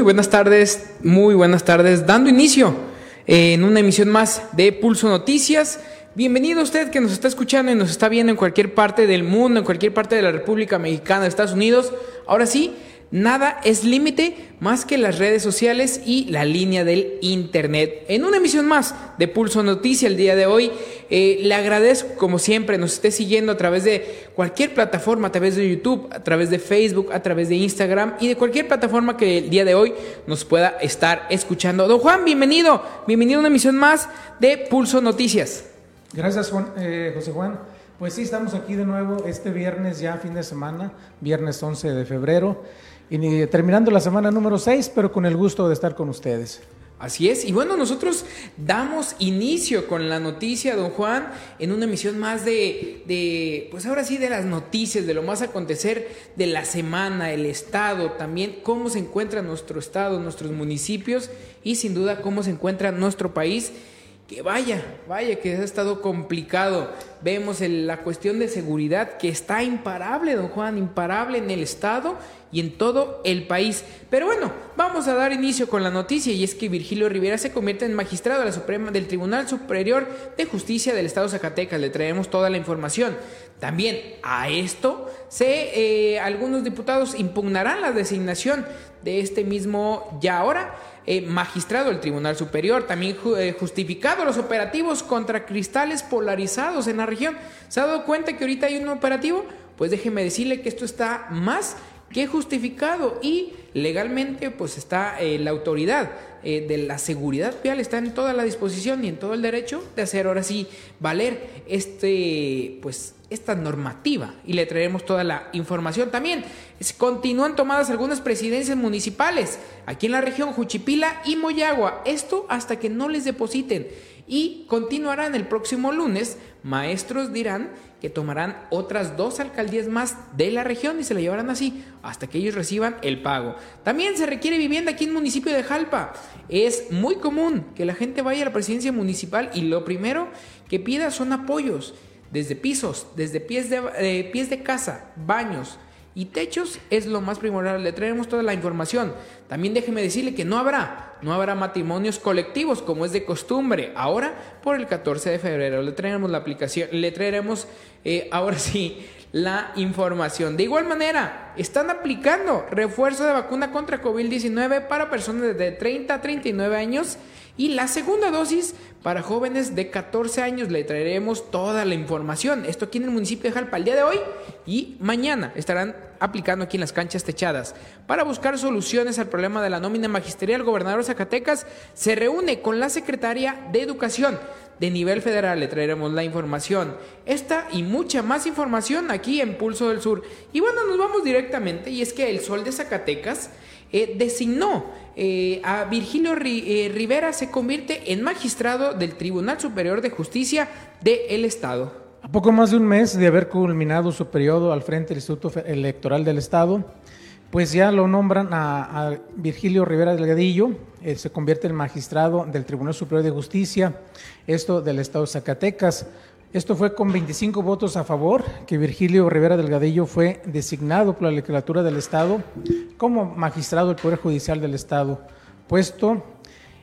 Muy buenas tardes, muy buenas tardes, dando inicio en una emisión más de Pulso Noticias. Bienvenido usted que nos está escuchando y nos está viendo en cualquier parte del mundo, en cualquier parte de la República Mexicana, Estados Unidos. Ahora sí, nada es límite más que las redes sociales y la línea del Internet. En una emisión más de Pulso Noticias el día de hoy, eh, le agradezco como siempre nos esté siguiendo a través de cualquier plataforma, a través de YouTube, a través de Facebook, a través de Instagram y de cualquier plataforma que el día de hoy nos pueda estar escuchando. Don Juan, bienvenido, bienvenido a una emisión más de Pulso Noticias. Gracias, Juan, eh, José Juan. Pues sí, estamos aquí de nuevo este viernes, ya fin de semana, viernes 11 de febrero, y terminando la semana número 6, pero con el gusto de estar con ustedes. Así es, y bueno, nosotros damos inicio con la noticia, don Juan, en una emisión más de, de, pues ahora sí, de las noticias, de lo más acontecer de la semana, el Estado, también cómo se encuentra nuestro Estado, nuestros municipios y sin duda cómo se encuentra nuestro país. Que vaya, vaya que ha estado complicado. Vemos la cuestión de seguridad que está imparable, don Juan, imparable en el Estado y en todo el país. Pero bueno, vamos a dar inicio con la noticia y es que Virgilio Rivera se convierte en magistrado de la Suprema del Tribunal Superior de Justicia del Estado Zacatecas. Le traemos toda la información. También a esto se eh, algunos diputados impugnarán la designación de este mismo ya ahora eh, magistrado del Tribunal Superior, también ju- eh, justificado los operativos contra cristales polarizados en la región. ¿Se ha dado cuenta que ahorita hay un operativo? Pues déjeme decirle que esto está más que justificado y legalmente pues está eh, la autoridad de la seguridad vial está en toda la disposición y en todo el derecho de hacer ahora sí valer este pues esta normativa y le traeremos toda la información también. Continúan tomadas algunas presidencias municipales aquí en la región Juchipila y Moyagua. Esto hasta que no les depositen y continuarán el próximo lunes. Maestros dirán que tomarán otras dos alcaldías más de la región y se la llevarán así hasta que ellos reciban el pago. También se requiere vivienda aquí en el municipio de Jalpa. Es muy común que la gente vaya a la presidencia municipal y lo primero que pida son apoyos, desde pisos, desde pies de, eh, pies de casa, baños, y techos es lo más primordial. Le traeremos toda la información. También déjeme decirle que no habrá, no habrá matrimonios colectivos como es de costumbre. Ahora, por el 14 de febrero, le traeremos la aplicación, le traeremos eh, ahora sí la información. De igual manera, están aplicando refuerzo de vacuna contra COVID-19 para personas de 30 a 39 años y la segunda dosis para jóvenes de 14 años. Le traeremos toda la información. Esto aquí en el municipio de Jalpa el día de hoy y mañana estarán aplicando aquí en las canchas techadas. Para buscar soluciones al problema de la nómina magisterial, el gobernador Zacatecas se reúne con la secretaria de Educación de nivel federal. Le traeremos la información. Esta y mucha más información aquí en Pulso del Sur. Y bueno, nos vamos directamente y es que el Sol de Zacatecas eh, designó eh, a Virgilio eh, Rivera se convierte en magistrado del Tribunal Superior de Justicia del Estado. A poco más de un mes de haber culminado su periodo al frente del Instituto Electoral del Estado, pues ya lo nombran a, Virgilio Rivera Delgadillo, él se convierte en magistrado del Tribunal Superior de Justicia, esto del Estado de Zacatecas. Esto fue con 25 votos a favor, que Virgilio Rivera Delgadillo fue designado por la legislatura del Estado como magistrado del Poder Judicial del Estado, puesto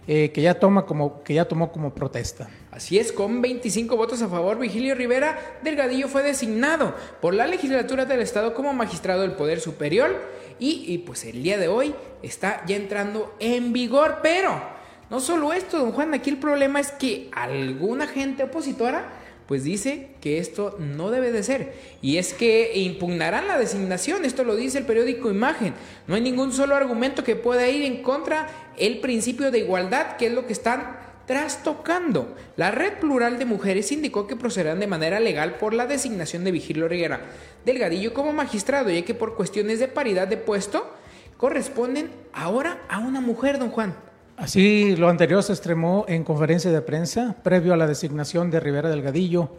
eh, que, ya toma como, que ya tomó como protesta. Así es, con 25 votos a favor, Vigilio Rivera Delgadillo fue designado por la legislatura del Estado como magistrado del Poder Superior y, y, pues el día de hoy está ya entrando en vigor, pero no solo esto, don Juan, aquí el problema es que alguna gente opositora pues dice que esto no debe de ser. Y es que impugnarán la designación, esto lo dice el periódico Imagen. No hay ningún solo argumento que pueda ir en contra el principio de igualdad, que es lo que están trastocando. La red plural de mujeres indicó que procederán de manera legal por la designación de Vigilio Riguera Delgadillo como magistrado, ya que por cuestiones de paridad de puesto corresponden ahora a una mujer, don Juan. Así, lo anterior se extremó en conferencia de prensa previo a la designación de Rivera Delgadillo.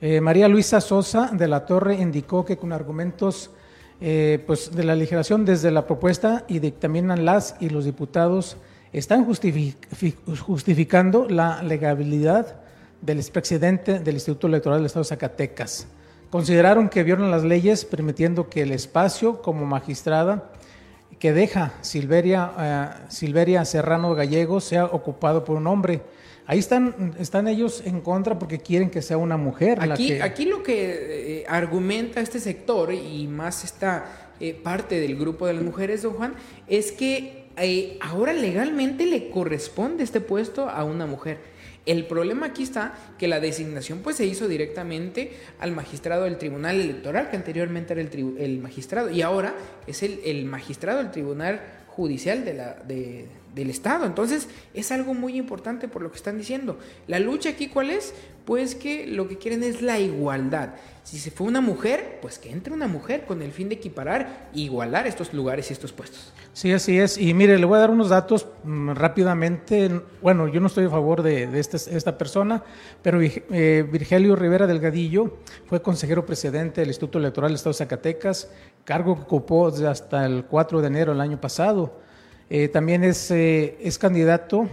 Eh, María Luisa Sosa de la Torre indicó que con argumentos eh, pues de la aligeración desde la propuesta y dictaminan las y los diputados están justificando la legalidad del expresidente del Instituto Electoral del Estado de Zacatecas. Consideraron que violan las leyes permitiendo que el espacio como magistrada que deja Silveria, eh, Silveria Serrano Gallego sea ocupado por un hombre. Ahí están, están ellos en contra porque quieren que sea una mujer. Aquí, aquí lo que eh, argumenta este sector y más esta eh, parte del grupo de las mujeres, don Juan, es que ahora legalmente le corresponde este puesto a una mujer. El problema aquí está que la designación pues se hizo directamente al magistrado del Tribunal Electoral, que anteriormente era el, el magistrado, y ahora es el, el magistrado del Tribunal Judicial de la, de, del Estado. Entonces es algo muy importante por lo que están diciendo. La lucha aquí cuál es? Pues que lo que quieren es la igualdad. Si se fue una mujer, pues que entre una mujer con el fin de equiparar e igualar estos lugares y estos puestos. Sí, así es. Y mire, le voy a dar unos datos mm, rápidamente. Bueno, yo no estoy a favor de, este, esta persona, pero eh, Virgilio Rivera Delgadillo fue consejero presidente del Instituto Electoral del Estado de Zacatecas, cargo que ocupó hasta el 4 de enero del año pasado. Eh, también es, eh, es candidato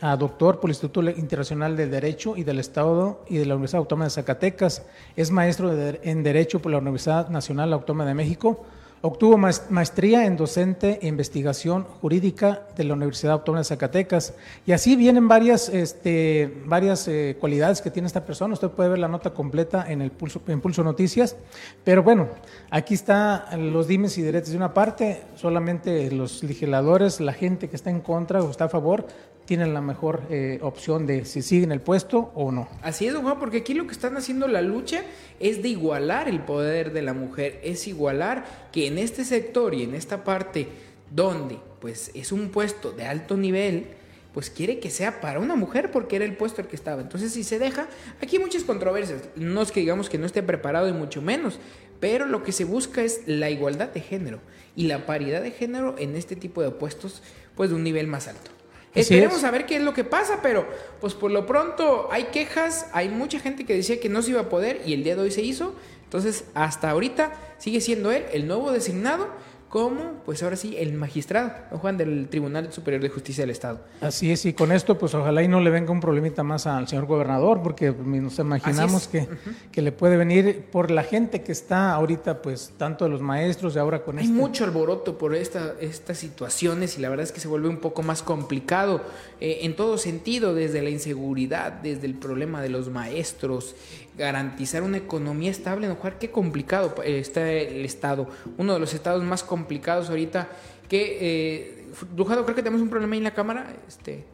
a doctor por el Instituto Internacional de Derecho y del Estado y de la Universidad Autónoma de Zacatecas. Es maestro en Derecho por la Universidad Nacional Autónoma de México Obtuvo maestría en docente e investigación jurídica de la Universidad Autónoma de Zacatecas. Y así vienen varias, este, varias eh, cualidades que tiene esta persona. Usted puede ver la nota completa en el Pulso, en Pulso Noticias. Pero bueno, aquí están los dimes y derechos. De una parte, solamente los legisladores, la gente que está en contra o está a favor, tienen la mejor eh, opción de si siguen el puesto o no. Así es, don Juan, porque aquí lo que están haciendo la lucha es de igualar el poder de la mujer, es igualar que en este sector y en esta parte donde pues es un puesto de alto nivel, pues quiere que sea para una mujer porque era el puesto el que estaba. Entonces, si se deja, aquí hay muchas controversias. No es que digamos que no esté preparado y mucho menos, pero lo que se busca es la igualdad de género y la paridad de género en este tipo de puestos, pues de un nivel más alto. Esperemos a ver qué es lo que pasa, pero pues por lo pronto hay quejas, hay mucha gente que decía que no se iba a poder y el día de hoy se hizo. Entonces, hasta ahorita sigue siendo él el nuevo designado como, pues ahora sí, el magistrado, don Juan, del Tribunal Superior de Justicia del Estado. Así es, y con esto, pues ojalá y no le venga un problemita más al señor gobernador, porque nos imaginamos que, que, le puede venir por la gente que está ahorita, pues tanto de los maestros y ahora con Hay este mucho alboroto por esta, estas situaciones y la verdad es que se vuelve un poco más complicado eh, en todo sentido, desde la inseguridad, desde el problema de los maestros, garantizar una economía estable, ¿no, Juan? Qué complicado está el Estado, uno de los estados más complicados ahorita, que, eh, Dujado, creo que tenemos un problema ahí en la cámara, este...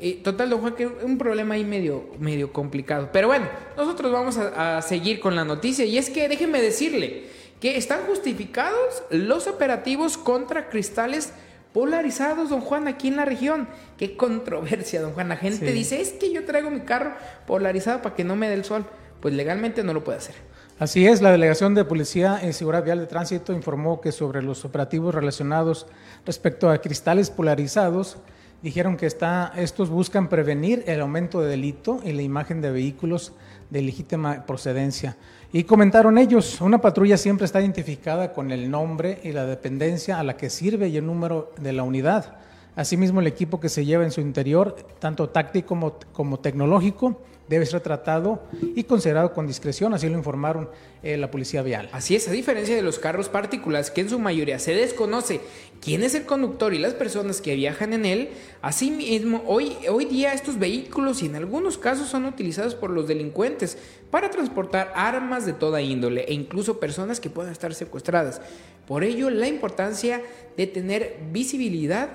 Eh, total, don Juan, que un problema ahí medio, medio complicado. Pero bueno, nosotros vamos a, a seguir con la noticia. Y es que déjenme decirle que están justificados los operativos contra cristales polarizados, don Juan, aquí en la región. Qué controversia, don Juan. La gente dice, es que yo traigo mi carro polarizado para que no me dé el sol. Pues legalmente no lo puede hacer. Así es, la Delegación de Policía en Seguridad Vial de Tránsito informó que sobre los operativos relacionados respecto a cristales polarizados, dijeron que está, estos buscan prevenir el aumento de delito en la imagen de vehículos de legítima procedencia. Y comentaron ellos, una patrulla siempre está identificada con el nombre y la dependencia a la que sirve y el número de la unidad. Asimismo, el equipo que se lleva en su interior, tanto táctico como tecnológico, debe ser tratado y considerado con discreción, así lo informaron eh, la policía vial. Así es, a diferencia de los carros particulares, que en su mayoría se desconoce quién es el conductor y las personas que viajan en él, asimismo, hoy, hoy día estos vehículos y en algunos casos son utilizados por los delincuentes para transportar armas de toda índole e incluso personas que puedan estar secuestradas. Por ello, la importancia de tener visibilidad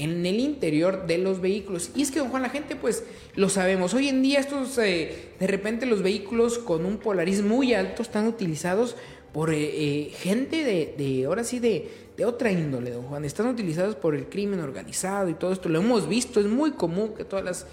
en el interior de los vehículos. Y es que, don Juan, la gente pues lo sabemos. Hoy en día estos, eh, de repente los vehículos con un Polaris muy alto están utilizados por eh, eh, gente de, de, ahora sí, de, de otra índole, don Juan. Están utilizados por el crimen organizado y todo esto. Lo hemos visto, es muy común que todas las,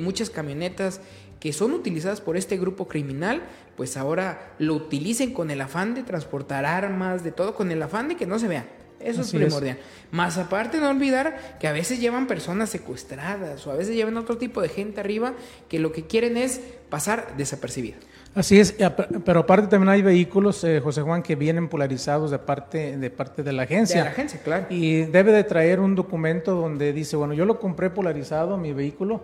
muchas camionetas que son utilizadas por este grupo criminal, pues ahora lo utilicen con el afán de transportar armas, de todo, con el afán de que no se vean. Eso es primordial. Más aparte, no olvidar que a veces llevan personas secuestradas o a veces llevan otro tipo de gente arriba que lo que quieren es pasar desapercibido. Así es, pero aparte también hay vehículos, eh, José Juan, que vienen polarizados de parte, de parte de la agencia. De la agencia, claro. Y debe de traer un documento donde dice, bueno, yo lo compré polarizado, mi vehículo.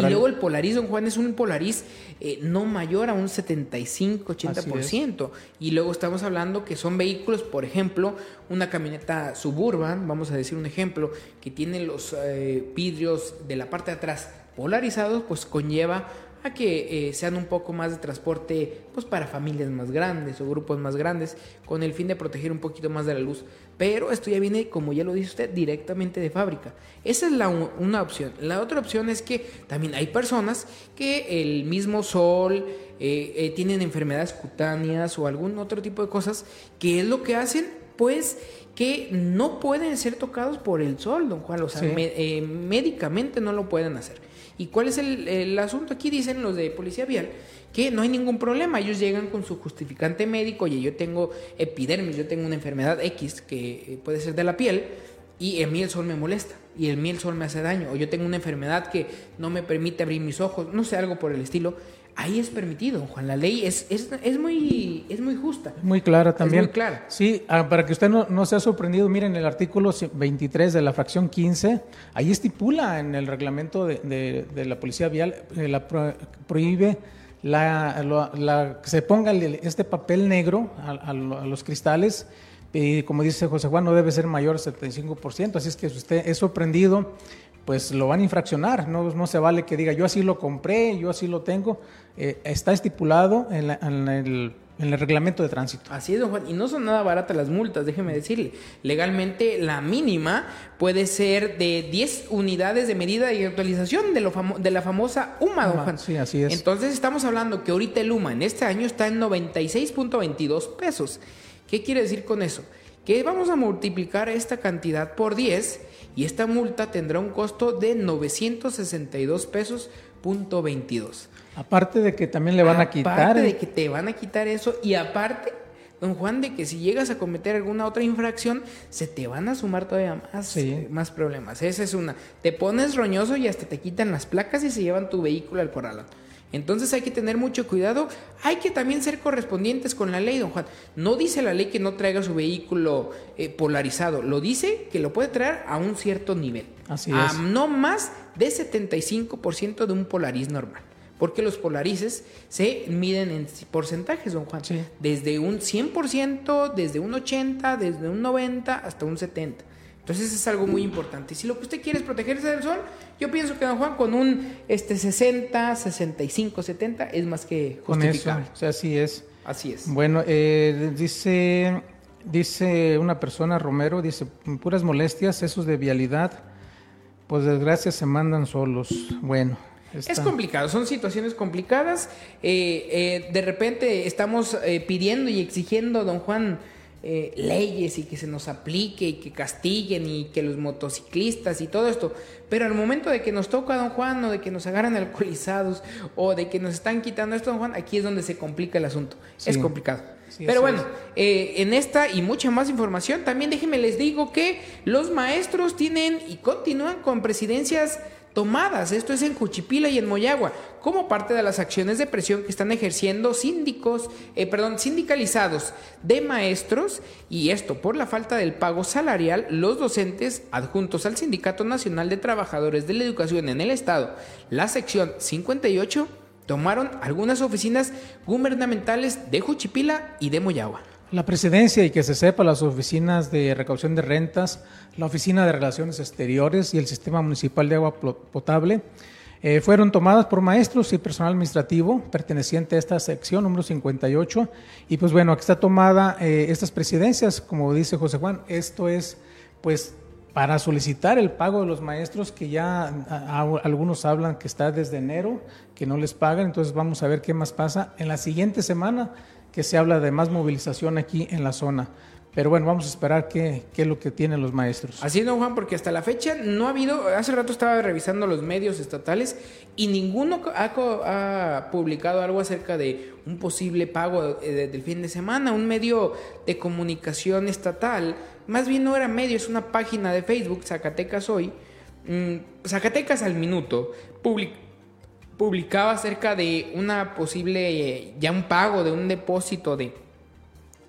Y luego el Polaris, don Juan, es un Polaris eh, no mayor a un 75-80%. Y luego estamos hablando que son vehículos, por ejemplo, una camioneta suburban, vamos a decir un ejemplo, que tiene los eh, vidrios de la parte de atrás polarizados, pues conlleva a que eh, sean un poco más de transporte pues para familias más grandes o grupos más grandes con el fin de proteger un poquito más de la luz pero esto ya viene como ya lo dice usted directamente de fábrica esa es la una opción la otra opción es que también hay personas que el mismo sol eh, eh, tienen enfermedades cutáneas o algún otro tipo de cosas que es lo que hacen pues que no pueden ser tocados por el sol, don Juan, o sea, médicamente no lo pueden hacer. ¿Y cuál es el, asunto? Aquí dicen los de Policía Vial que no hay ningún problema. Ellos llegan con su justificante médico, oye, yo tengo epidermis, yo tengo una enfermedad X que eh, puede ser de la piel y a mí el sol me molesta y el mí el sol me hace daño, o yo tengo una enfermedad que no me permite abrir mis ojos, no sé, algo por el estilo. Ahí es permitido, Juan. La ley es, es, es muy, es muy justa. Muy clara también. muy clara. Sí, ah, para que usted no, no se ha sorprendido, miren el artículo 23 de la fracción 15, ahí estipula en el reglamento de, de, la Policía Vial, eh, la prohíbe la, la, se ponga este papel negro a, los cristales y como dice José Juan, no debe ser mayor al 75%, así es que si usted es sorprendido, pues lo van a infraccionar, no, no se vale que diga yo así lo compré, yo así lo tengo, eh, está estipulado en, el, en, el, reglamento de tránsito. Así es, don Juan, y no son nada baratas las multas, déjeme decirle. Legalmente la mínima puede ser de 10 unidades de medida y actualización de, lo de la famosa UMA, don Juan. Sí, así es. Entonces estamos hablando que ahorita el UMA en este año está en 96.22 pesos. ¿Qué quiere decir con eso? Que vamos a multiplicar esta cantidad por 10 y esta multa tendrá un costo de 962 pesos punto 22. Aparte de que también le van a quitar. Aparte de que te van a quitar eso y aparte, don Juan, de que si llegas a cometer alguna otra infracción, se te van a sumar todavía más, más problemas. Esa es una. Te pones roñoso y hasta te quitan las placas y se llevan tu vehículo al corralón. Entonces hay que tener mucho cuidado. Hay que también ser correspondientes con la ley, don Juan. No dice la ley que no traiga su vehículo eh, polarizado. Lo dice que lo puede traer a un cierto nivel. Así a no más de 75% de un polariz normal. Porque los polarices se miden en porcentajes, don Juan. Desde un 100%, desde un 80%, desde un 90% hasta un 70%. Entonces es algo muy importante. Y si lo que usted quiere es protegerse del sol, yo pienso que don Juan con un este 60, 65, 70 es más que justificable. o sea, así es. Así es. Bueno, eh, dice dice una persona Romero, dice puras molestias, esos de vialidad, pues desgracia se mandan solos. Bueno. Es complicado, son situaciones complicadas. Eh, eh, de repente estamos pidiendo y exigiendo, don Juan, eh, leyes y que se nos aplique y que castiguen y que los motociclistas y todo esto. Pero al momento de que nos toca a don Juan o de que nos agarran alcoholizados o de que nos están quitando esto, don Juan, aquí es donde se complica el asunto. Es complicado. Pero bueno, eh, en esta y mucha más información, también déjenme les digo que los maestros tienen y continúan con presidencias tomadas, esto es en Juchipila y en Moyagua, como parte de las acciones de presión que están ejerciendo síndicos, eh, perdón, sindicalizados de maestros y esto por la falta del pago salarial, los docentes adjuntos al Sindicato Nacional de Trabajadores de la Educación en el Estado, la sección 58, tomaron algunas oficinas gubernamentales de Juchipila y de Moyagua. La presidencia y que se sepa las oficinas de recaudación de rentas, la oficina de relaciones exteriores y el sistema municipal de agua potable eh, fueron tomadas por maestros y personal administrativo perteneciente a esta sección número 58 y pues bueno, aquí está tomada eh, estas presidencias, como dice José Juan, esto es pues para solicitar el pago de los maestros que ya algunos hablan que está desde enero, que no les pagan, entonces vamos a ver qué más pasa en la siguiente semana que se habla de más movilización aquí en la zona. Pero bueno, vamos a esperar qué, qué, es lo que tienen los maestros. Así es, don Juan, porque hasta la fecha no ha habido, hace rato estaba revisando los medios estatales y ninguno ha, publicado algo acerca de un posible pago eh, del fin de semana. Un medio de comunicación estatal, más bien no era medio, es una página de Facebook, Zacatecas Hoy, mm, Zacatecas al Minuto, publicaba acerca de una posible, ya un pago de un depósito de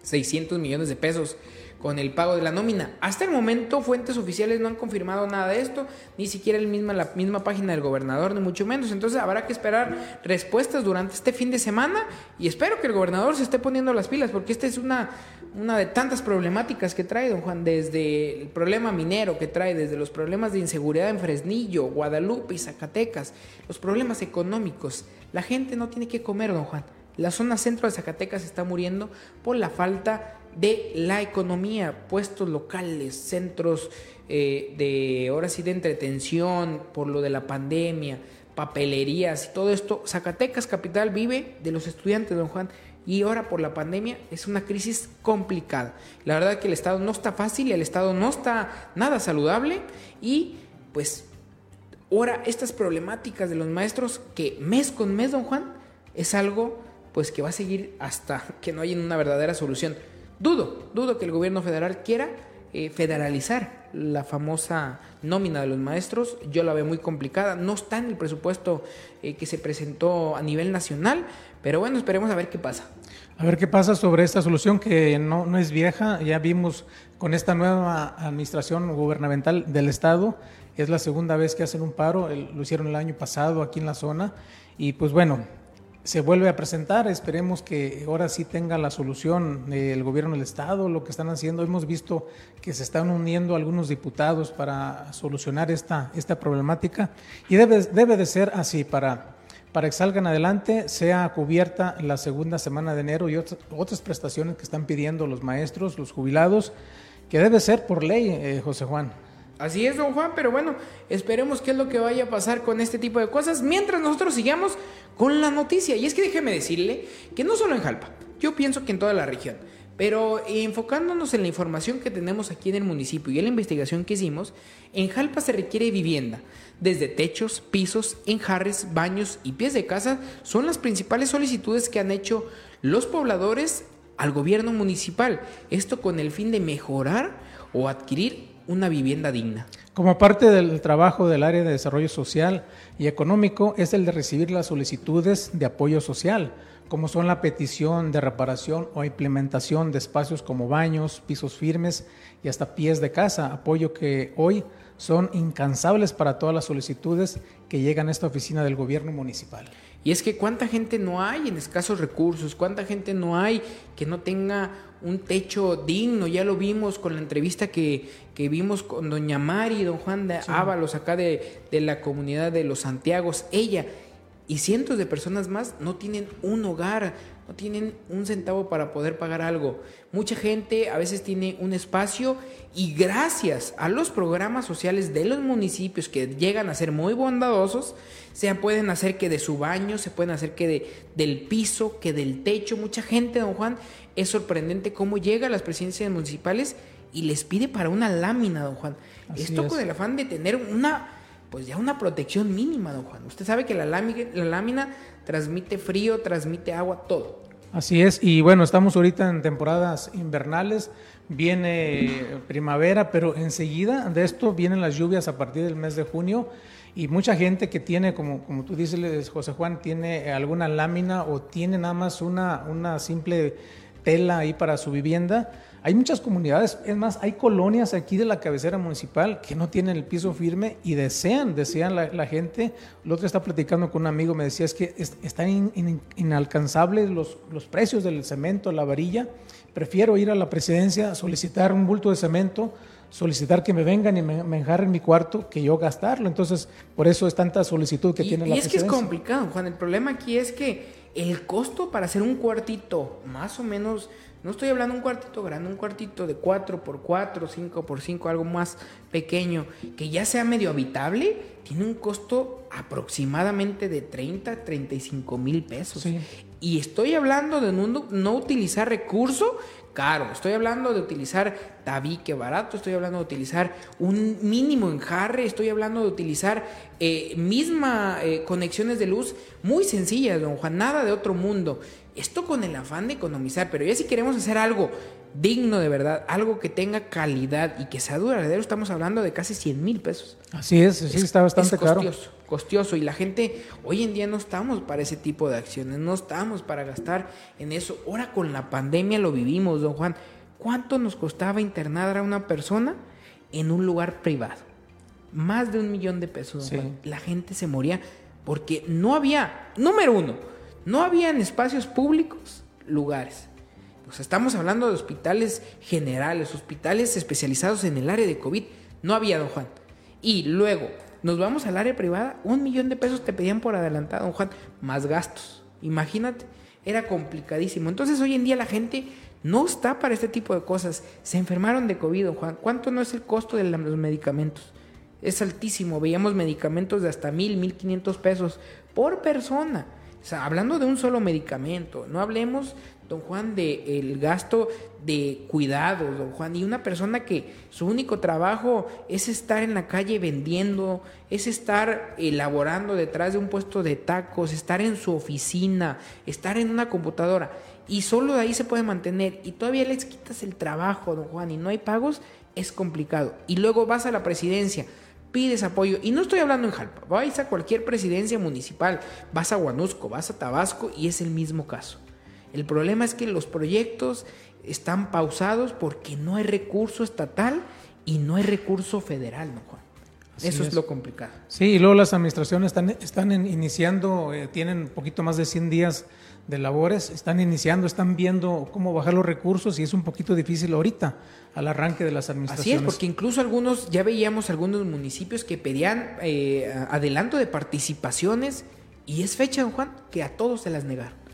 600 millones de pesos con el pago de la nómina. Hasta el momento fuentes oficiales no han confirmado nada de esto, ni siquiera el la misma página del gobernador, ni mucho menos. Entonces habrá que esperar respuestas durante este fin de semana y espero que el gobernador se esté poniendo las pilas, porque esta es una, una de tantas problemáticas que trae don Juan, desde el problema minero que trae, desde los problemas de inseguridad en Fresnillo, Guadalupe y Zacatecas, los problemas económicos. La gente no tiene que comer, don Juan. La zona centro de Zacatecas está muriendo por la falta de la economía, puestos locales, centros eh, de, ahora sí, de entretención, por lo de la pandemia, papelerías y todo esto. Zacatecas capital vive de los estudiantes, don Juan, y ahora por la pandemia es una crisis complicada. La verdad que el Estado no está fácil, el Estado no está nada saludable y pues ahora estas problemáticas de los maestros que mes con mes, don Juan, es algo pues que va a seguir hasta que no haya una verdadera solución. Dudo, dudo que el gobierno federal quiera eh, federalizar la famosa nómina de los maestros. Yo la veo muy complicada. No está en el presupuesto eh, que se presentó a nivel nacional, pero bueno, esperemos a ver qué pasa. A ver qué pasa sobre esta solución que no, no es vieja. Ya vimos con esta nueva administración gubernamental del Estado. Es la segunda vez que hacen un paro. lo hicieron el año pasado aquí en la zona. Y pues bueno, se vuelve a presentar. Esperemos que ahora sí tenga la solución el gobierno del Estado, lo que están haciendo. Hemos visto que se están uniendo algunos diputados para solucionar esta, esta problemática y debe, debe de ser así para, para que salgan adelante, sea cubierta la segunda semana de enero y otras, prestaciones que están pidiendo los maestros, los jubilados, que debe ser por ley, eh, José Juan. Así es, don Juan, pero bueno, esperemos qué es lo que vaya a pasar con este tipo de cosas mientras nosotros sigamos con la noticia. Y es que déjeme decirle que no solo en Jalpa, yo pienso que en toda la región, pero enfocándonos en la información que tenemos aquí en el municipio y en la investigación que hicimos, en Jalpa se requiere vivienda. Desde techos, pisos, enjarres, baños y pies de casa son las principales solicitudes que han hecho los pobladores al gobierno municipal. Esto con el fin de mejorar o adquirir una vivienda digna. Como parte del trabajo del área de desarrollo social y económico es el de recibir las solicitudes de apoyo social, como son la petición de reparación o implementación de espacios como baños, pisos firmes y hasta pies de casa, apoyo que hoy son incansables para todas las solicitudes que llegan a esta oficina del gobierno municipal. Y es que cuánta gente no hay en escasos recursos, cuánta gente no hay que no tenga un techo digno. Ya lo vimos con la entrevista que, que vimos con doña Mari, don Juan de Ábalos, acá de, de la comunidad de los Santiagos. Ella y cientos de personas más no tienen un hogar, no tienen un centavo para poder pagar algo. Mucha gente a veces tiene un espacio y gracias a los programas sociales de los municipios que llegan a ser muy bondadosos, se pueden hacer que de su baño, se pueden hacer que de, del piso, que del techo. Mucha gente, don Juan, es sorprendente cómo llega a las presidencias municipales y les pide para una lámina, don Juan. Esto con el afán de tener una, pues ya una protección mínima, don Juan. Usted sabe que la lámina, transmite frío, transmite agua, todo. Así es, y bueno, estamos ahorita en temporadas invernales, viene primavera, pero enseguida de esto vienen las lluvias a partir del mes de junio y mucha gente que tiene, como, como tú dices, José Juan, tiene alguna lámina o tiene nada más una, una simple tela ahí para su vivienda. Hay muchas comunidades, es más, hay colonias aquí de la cabecera municipal que no tienen el piso firme y desean, desean la, gente. El otro está platicando con un amigo, me decía, es que están inalcanzables los, los precios del cemento, la varilla. Prefiero ir a la presidencia, solicitar un bulto de cemento, solicitar que me vengan y me, me enjarren mi cuarto que yo gastarlo. Entonces, por eso es tanta solicitud que tiene la presidencia. Y es que es complicado, Juan. El problema aquí es que el costo para hacer un cuartito más o menos No estoy hablando de un cuartito grande, un cuartito de 4 por 4, 5 por 5, algo más pequeño, que ya sea medio habitable, tiene un costo aproximadamente de 30, 35 mil pesos. Y estoy hablando de no, no utilizar recurso caro. Estoy hablando de utilizar tabique barato, estoy hablando de utilizar un mínimo enjarre, estoy hablando de utilizar eh, misma eh, conexiones de luz muy sencillas, don Juan, nada de otro mundo. Esto con el afán de economizar, pero ya si queremos hacer algo digno de verdad, algo que tenga calidad y que sea duradero, estamos hablando de casi 100 mil pesos. Así es, sí, está bastante caro. Costioso, y la gente hoy en día no estamos para ese tipo de acciones, no estamos para gastar en eso. Ahora con la pandemia lo vivimos, don Juan. ¿Cuánto nos costaba internar a una persona en un lugar privado? Más de un millón de pesos, don Juan. La gente se moría porque no había, número uno, no había en espacios públicos lugares. Pues estamos hablando de hospitales generales, hospitales especializados en el área de COVID. No había, don Juan. Y luego, nos vamos al área privada, un millón de pesos te pedían por adelantado, don Juan, más gastos. Imagínate, era complicadísimo. Entonces hoy en día la gente no está para este tipo de cosas. Se enfermaron de COVID, don Juan. ¿Cuánto no es el costo de los medicamentos? Es altísimo. Veíamos medicamentos de hasta mil, mil quinientos pesos por persona. O sea, hablando de un solo medicamento, no hablemos don Juan, de el gasto de cuidados, don Juan, y una persona que su único trabajo es estar en la calle vendiendo, es estar elaborando detrás de un puesto de tacos, estar en su oficina, estar en una computadora, y solo de ahí se puede mantener, y todavía les quitas el trabajo, don Juan, y no hay pagos, es complicado. Y luego vas a la presidencia, pides apoyo, y no estoy hablando en Jalpa, vais a cualquier presidencia municipal, vas a Guanusco, vas a Tabasco, y es el mismo caso. El problema es que los proyectos están pausados porque no hay recurso estatal y no hay recurso federal, ¿no, Juan? Eso es. lo complicado. Sí, y luego las administraciones están, están iniciando, eh, tienen un poquito más de 100 días de labores, están iniciando, están viendo cómo bajar los recursos y es un poquito difícil ahorita al arranque de las administraciones. Así es, porque incluso algunos, ya veíamos algunos municipios que pedían eh, adelanto de participaciones y es fecha, don Juan, que a todos se las negaron.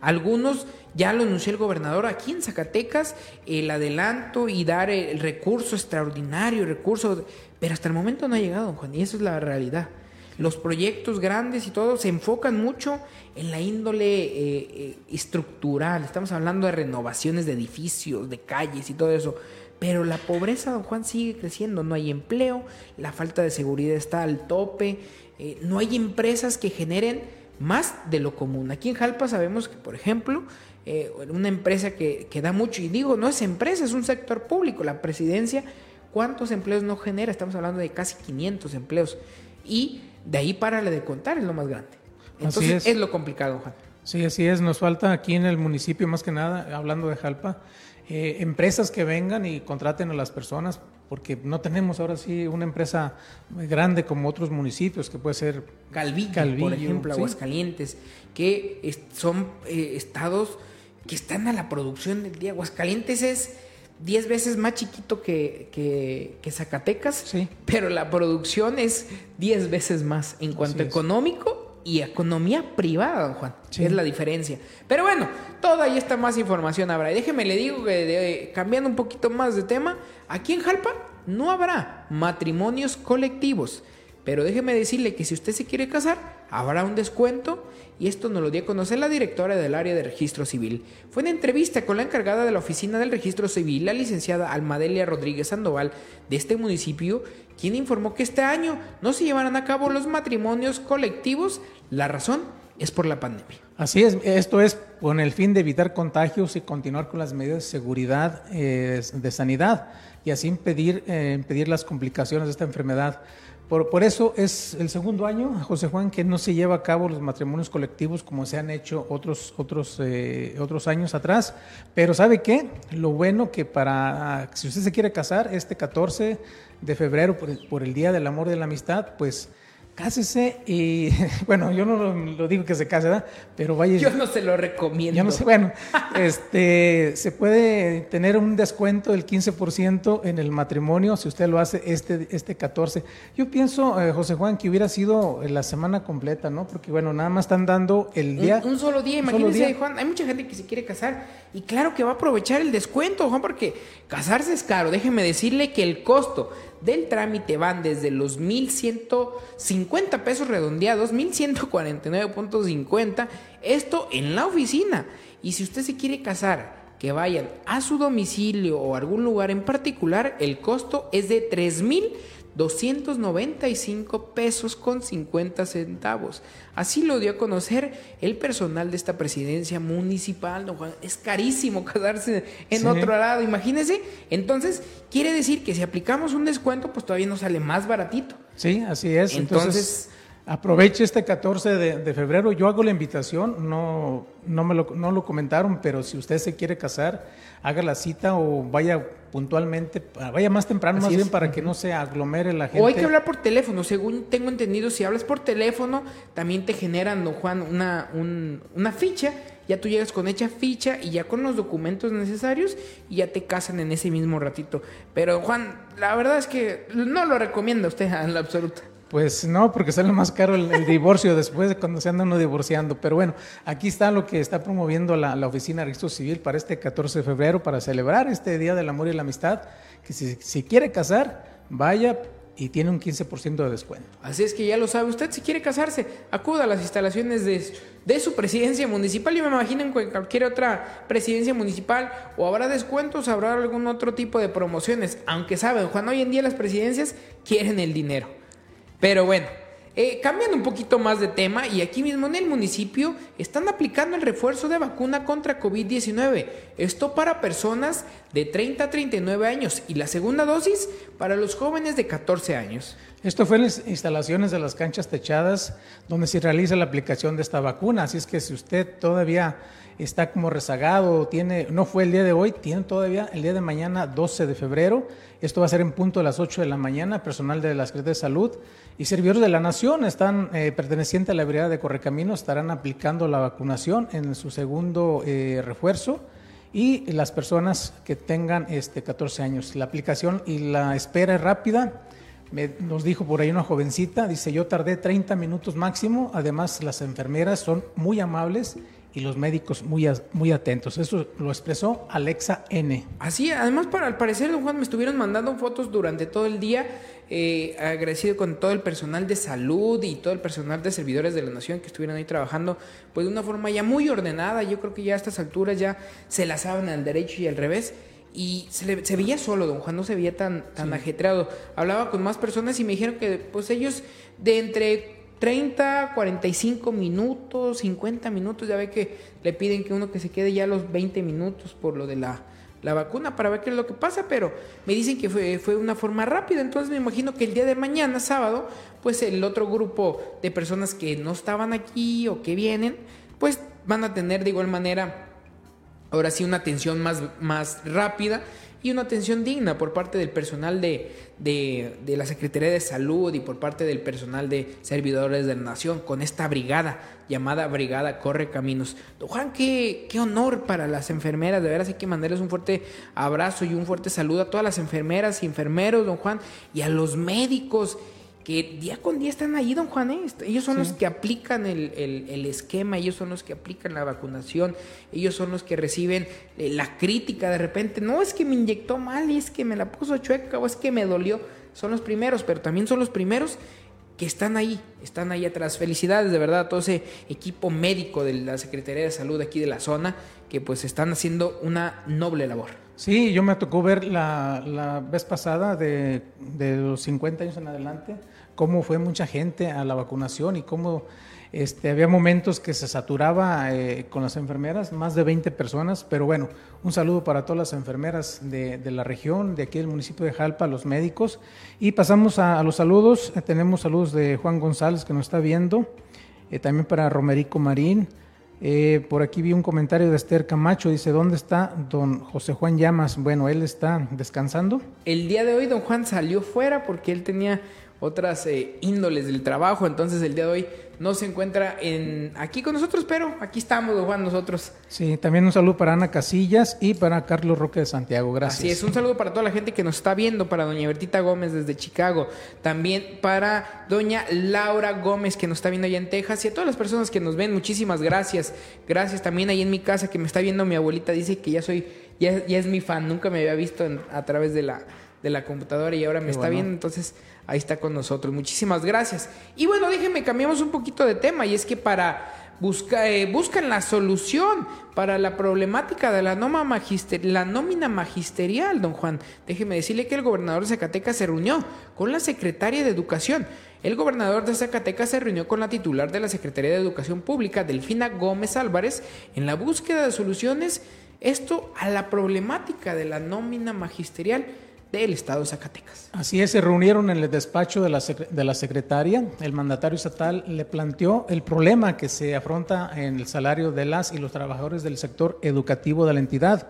Algunos ya lo anunció el gobernador aquí en Zacatecas, el adelanto y dar el recurso extraordinario, recurso, pero hasta el momento no ha llegado, Juan, y eso es la realidad. Los proyectos grandes y todo se enfocan mucho en la índole eh, eh, estructural. Estamos hablando de renovaciones de edificios, de calles y todo eso. Pero la pobreza, don Juan, sigue creciendo. No hay empleo, la falta de seguridad está al tope, eh, no hay empresas que generen más de lo común. Aquí en Jalpa sabemos que, por ejemplo, eh, una empresa que, que, da mucho, y digo, no es empresa, es un sector público, la presidencia, ¿cuántos empleos no genera? Estamos hablando de casi 500 empleos. Y de ahí para de contar es lo más grande. Entonces es. lo complicado, Juan. Sí, así es. Nos falta aquí en el municipio, más que nada, hablando de Jalpa, eh, empresas que vengan y contraten a las personas, porque no tenemos ahora sí una empresa grande como otros municipios, que puede ser Calvillo, por ejemplo, Aguascalientes, que son eh, estados que están a la producción del día. Aguascalientes es 10 veces más chiquito que, que, Zacatecas, pero la producción es 10 veces más en cuanto económico y economía privada, don Juan. Es la diferencia. Pero bueno, toda ahí está más información habrá. Y déjeme le digo que cambiando un poquito más de tema, aquí en Jalpa no habrá matrimonios colectivos. Pero déjeme decirle que si usted se quiere casar, habrá un descuento y esto nos lo dio a conocer la directora del área de registro civil. Fue en entrevista con la encargada de la oficina del registro civil, la licenciada Almadelia Rodríguez Sandoval de este municipio, quien informó que este año no se llevarán a cabo los matrimonios colectivos. La razón es por la pandemia. Así es, esto es con el fin de evitar contagios y continuar con las medidas de seguridad eh, de sanidad y así impedir, eh, impedir las complicaciones de esta enfermedad. Por, por, eso es el segundo año, José Juan, que no se lleva a cabo los matrimonios colectivos como se han hecho otros, otros, eh, otros años atrás. Pero ¿sabe qué? Lo bueno que para, si usted se quiere casar este 14 de febrero por, por el Día del Amor y de la Amistad, pues Cásese y, bueno, yo no lo, lo digo que se case, ¿verdad? Pero vaya. Yo no se lo recomiendo. Yo no sé, bueno, este, se puede tener un descuento del 15% en el matrimonio si usted lo hace este, este 14. Yo pienso, eh, José Juan, que hubiera sido la semana completa, ¿no? Porque, bueno, nada más están dando el día. Un, un solo día, un solo día. Juan, hay mucha gente que se quiere casar y claro que va a aprovechar el descuento, Juan, porque casarse es caro. Déjeme decirle que el costo del trámite van desde los 1.150 pesos redondeados, 1.149.50, esto en la oficina. Y si usted se quiere casar, que vayan a su domicilio o algún lugar en particular, el costo es de 3.295 pesos con 50 centavos. Así lo dio a conocer el personal de esta presidencia municipal. don Juan. Es carísimo casarse en Sí. otro lado, imagínese. Entonces, quiere decir que si aplicamos un descuento, pues todavía nos sale más baratito. Sí, así es. Entonces, Entonces- aproveche este 14 de, de febrero. Yo hago la invitación, no, no, me lo, no lo comentaron, pero si usted se quiere casar, haga la cita o vaya puntualmente, vaya más temprano, Así más es. bien para que no se aglomere la gente. O hay que hablar por teléfono. Según tengo entendido, si hablas por teléfono, también te generan, don Juan, una, un- una ficha. Ya tú llegas con hecha ficha y ya con los documentos necesarios y ya te casan en ese mismo ratito. Pero Juan, la verdad es que no lo recomienda usted en la absoluta. Pues no, porque sale más caro el, divorcio después de cuando se anda uno divorciando. Pero bueno, aquí está lo que está promoviendo la, Oficina de Registro Civil para este 14 de febrero, para celebrar este Día del Amor y la Amistad. Que si, si quiere casar, vaya y tiene un 15% de descuento. Así es que ya lo sabe usted, si quiere casarse, acuda a las instalaciones de, su presidencia municipal. Yo me imagino en cual- cualquier otra presidencia municipal o habrá descuentos, habrá algún otro tipo de promociones. Aunque saben, Juan, hoy en día las presidencias quieren el dinero. Pero bueno, eh, cambiando un poquito más de tema, y aquí mismo en el municipio están aplicando el refuerzo de vacuna contra COVID-19. Esto para personas de 30 a 39 años y la segunda dosis para los jóvenes de 14 años. Esto fue en las instalaciones de las canchas techadas donde se realiza la aplicación de esta vacuna. Así es que si usted todavía está como rezagado, tiene, no fue el día de hoy, tiene todavía el día de mañana 12 de febrero. Esto va a ser en punto de las 8 de la mañana. Personal de la Secretaría de Salud y servidores de la Nación están eh, pertenecientes a la brigada de Correcaminos estarán aplicando la vacunación en su segundo eh, refuerzo y las personas que tengan este 14 años. La aplicación y la espera es rápida. Me- nos dijo por ahí una jovencita, dice, yo tardé 30 minutos máximo, además las enfermeras son muy amables y los médicos muy, muy atentos. Eso lo expresó Alexa N. Así, además, para al parecer, don Juan, me estuvieron mandando fotos durante todo el día, eh, agradecido con todo el personal de salud y todo el personal de servidores de la nación que estuvieron ahí trabajando, pues de una forma ya muy ordenada. Yo creo que ya a estas alturas ya se la saben al derecho y al revés. Y se, le- se veía solo, don Juan, no se veía tan, tan ajetreado. Hablaba con más personas y me dijeron que pues ellos de entre 30, 45 minutos, 50 minutos, ya ve que le piden que uno que se quede ya los 20 minutos por lo de la, la vacuna para ver qué es lo que pasa, pero me dicen que fue, fue una forma rápida, entonces me imagino que el día de mañana, sábado, pues el otro grupo de personas que no estaban aquí o que vienen, pues van a tener de igual manera ahora sí una atención más, más rápida y una atención digna por parte del personal de, de, de la Secretaría de Salud y por parte del personal de servidores de la Nación con esta brigada llamada Brigada Corre Caminos. Don Juan, qué, qué honor para las enfermeras, de veras hay que mandarles un fuerte abrazo y un fuerte saludo a todas las enfermeras y enfermeros, don Juan, y a los médicos que día con día están ahí, don Juan. ¿eh? Ellos son los que aplican el, el- el esquema, ellos son los que aplican la vacunación, ellos son los que reciben eh, la crítica de repente. No es que me inyectó mal, y es que me la puso chueca o es que me dolió. Son los primeros, pero también son los primeros que están ahí, están ahí atrás. Felicidades de verdad a todo ese equipo médico de la Secretaría de Salud aquí de la zona, que pues están haciendo una noble labor. Sí, yo me tocó ver la, la vez pasada de, de los 50 años en adelante, cómo fue mucha gente a la vacunación y cómo este, había momentos que se saturaba eh, con las enfermeras, más de 20 personas, pero bueno, un saludo para todas las enfermeras de, de la región, de aquí del municipio de Jalpa, los médicos. Y pasamos a, a los saludos, Eh, tenemos saludos de Juan González que nos está viendo, eh, también para Romerico Marín. Eh, por aquí vi un comentario de Esther Camacho, dice, ¿dónde está don José Juan Llamas? Bueno, él está descansando. El día de hoy don Juan salió fuera porque él tenía otras eh, índoles del trabajo. Entonces el día de hoy no se encuentra en, aquí con nosotros, pero aquí estamos, don Juan, nosotros. Sí, también un saludo para Ana Casillas y para Carlos Roque de Santiago. Gracias. Así es, un saludo para toda la gente que nos está viendo, para doña Bertita Gómez desde Chicago, también para doña Laura Gómez que nos está viendo allá en Texas y a todas las personas que nos ven, muchísimas gracias. Gracias también ahí en mi casa que me está viendo mi abuelita, dice que ya soy, ya, ya es mi fan, nunca me había visto a través de la, de la computadora y ahora me está viendo, entonces ahí está con nosotros. Muchísimas gracias. Y bueno, déjenme cambiamos un poquito de tema y es que para buscar eh, buscan la solución para la problemática de la, magister la nómina magisterial, don Juan. Déjeme decirle que el gobernador de Zacatecas se reunió con la secretaria de Educación. El gobernador de Zacatecas se reunió con la titular de la Secretaría de Educación Pública, Delfina Gómez Álvarez, en la búsqueda de soluciones, esto a la problemática de la nómina magisterial del Estado de Zacatecas. Así es, se reunieron en el despacho de la, de la secretaria. El mandatario estatal le planteó el problema que se afronta en el salario de las y los trabajadores del sector educativo de la entidad,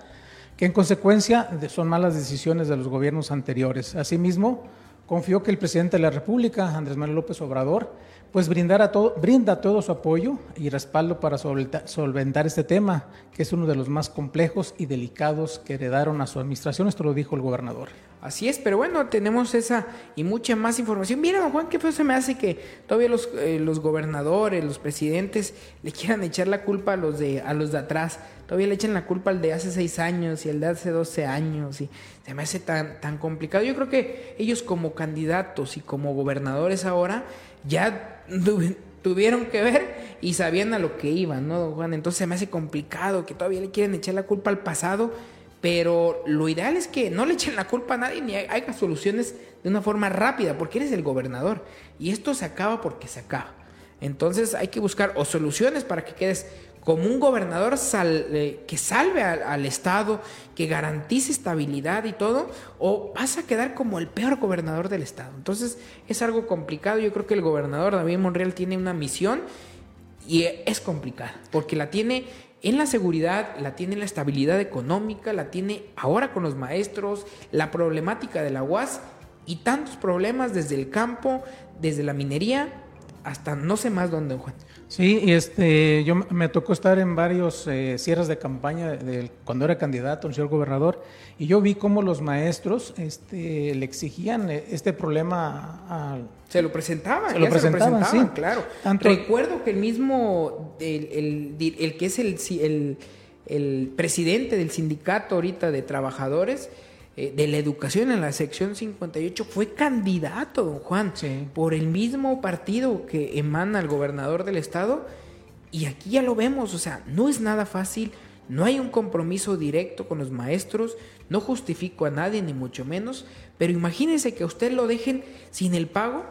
que en consecuencia son malas decisiones de los gobiernos anteriores. Asimismo, confió que el presidente de la República, Andrés Manuel López Obrador, pues brindar todo, brinda todo su apoyo y respaldo para solventar este tema, que es uno de los más complejos y delicados que heredaron a su administración. Esto lo dijo el gobernador. Así es, pero bueno, tenemos esa y mucha más información. Mira, don Juan, qué feo se me hace que todavía los, eh, los gobernadores, los presidentes, le quieran echar la culpa a los de, a los de atrás. Todavía le echan la culpa al de hace seis años y al de hace doce años. Y se me hace tan, tan complicado. Yo creo que ellos como candidatos y como gobernadores ahora ya tuvieron que ver y sabían a lo que iban, ¿no, don Juan? Entonces se me hace complicado que todavía le quieren echar la culpa al pasado, pero lo ideal es que no le echen la culpa a nadie ni haga soluciones de una forma rápida, porque eres el gobernador y esto se acaba porque se acaba. Entonces hay que buscar o soluciones para que quedes como un gobernador eh, que salve al, Estado, que garantice estabilidad y todo, o vas a quedar como el peor gobernador del Estado. Entonces es algo complicado. Yo creo que el gobernador David Monreal tiene una misión y es complicada, porque la tiene en la seguridad, la tiene en la estabilidad económica, la tiene ahora con los maestros, la problemática de la UAS y tantos problemas desde el campo, desde la minería, hasta no sé más dónde, Juan. Sí, y este, yo me tocó estar en varios eh, cierres de campaña de, cuando era candidato, señor gobernador, y yo vi cómo los maestros este, le exigían eh, este problema al... Se lo presentaban, se lo presentaban, sí. claro. Recuerdo que el mismo, el, el, que es el, el, el presidente del sindicato ahorita de trabajadores, eh, de la educación en la sección 58 fue candidato, don Juan, por el mismo partido que emana el gobernador del estado. Y aquí ya lo vemos, o sea, no es nada fácil, no hay un compromiso directo con los maestros, no justifico a nadie, ni mucho menos, pero imagínense que a usted lo dejen sin el pago,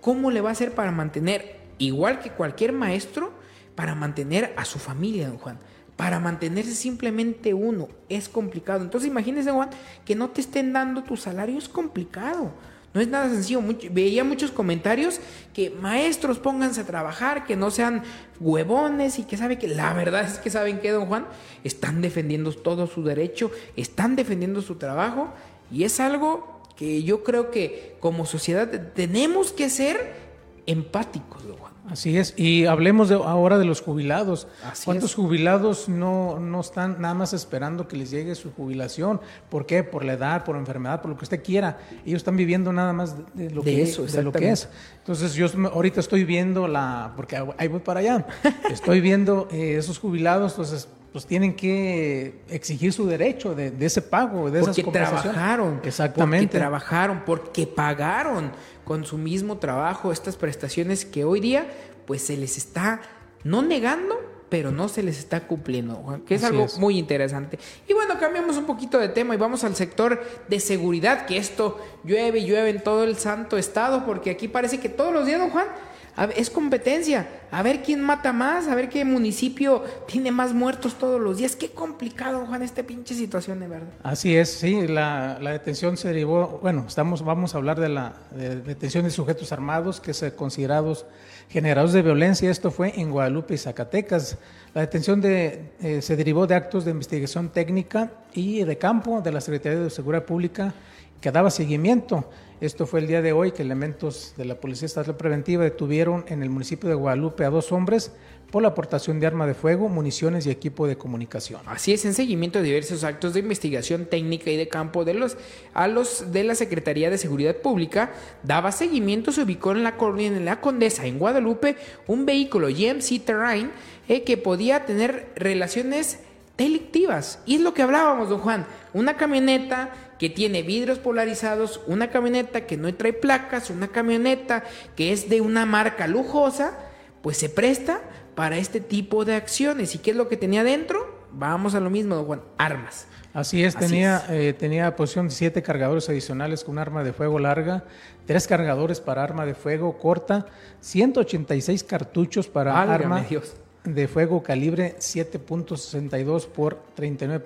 ¿cómo le va a hacer para mantener, igual que cualquier maestro, para mantener a su familia, don Juan? Para mantenerse simplemente uno es complicado. Entonces imagínese, Juan, que no te estén dando tu salario es complicado. No es nada sencillo. veía muchos comentarios que maestros pónganse a trabajar, que no sean huevones y que sabe que la verdad es que saben que, don Juan, están defendiendo todo su derecho, están defendiendo su trabajo y es algo que yo creo que como sociedad tenemos que ser empáticos, don Juan. Así es, y hablemos de, ahora de los jubilados. ¿Cuántos jubilados no, no están nada más esperando que les llegue su jubilación? ¿Por qué? Por la edad, por enfermedad, por lo que usted quiera. Ellos están viviendo nada más de lo, que, eso, de lo que es. Entonces yo ahorita estoy viendo la, porque ahí voy para allá, estoy viendo eh, esos jubilados, entonces pues tienen que exigir su derecho de, ese pago, de porque trabajaron, exactamente, porque trabajaron, porque pagaron con su mismo trabajo estas prestaciones que hoy día pues se les está no negando, pero no se les está cumpliendo, que es algo muy interesante. Y bueno, cambiamos un poquito de tema y vamos al sector de seguridad, que esto llueve y llueve en todo el santo estado, porque aquí parece que todos los días, don Juan, es competencia. A ver quién mata más, a ver qué municipio tiene más muertos todos los días. Qué complicado, Juan, esta pinche situación, de verdad. Así es, sí, la, detención se derivó, bueno, estamos, vamos a hablar de la detención de sujetos armados que se considerados generadores de violencia. Esto fue en Guadalupe y Zacatecas. La detención de, eh, se derivó de actos de investigación técnica y de campo de la Secretaría de Seguridad Pública que daba seguimiento. Esto fue el día de hoy que elementos de la Policía Estatal Preventiva detuvieron en el municipio de Guadalupe a dos hombres por la aportación de arma de fuego, municiones y equipo de comunicación. Así es, en seguimiento de diversos actos de investigación técnica y de campo de los a los de la Secretaría de Seguridad Pública, daba seguimiento, se ubicó en la en la Condesa, en Guadalupe, un vehículo GMC Terrain eh, que podía tener relaciones delictivas. Y es lo que hablábamos, don Juan. Una camioneta que tiene vidrios polarizados, una camioneta que no trae placas, una camioneta que es de una marca lujosa, pues se presta para este tipo de acciones. ¿Y qué es lo que tenía dentro? Vamos a lo mismo, don Juan, armas. Así es, tenía, Eh, tenía posición de siete cargadores adicionales con arma de fuego larga, tres cargadores para arma de fuego corta, 186 cartuchos para arma de fuego calibre 7.62 por 39.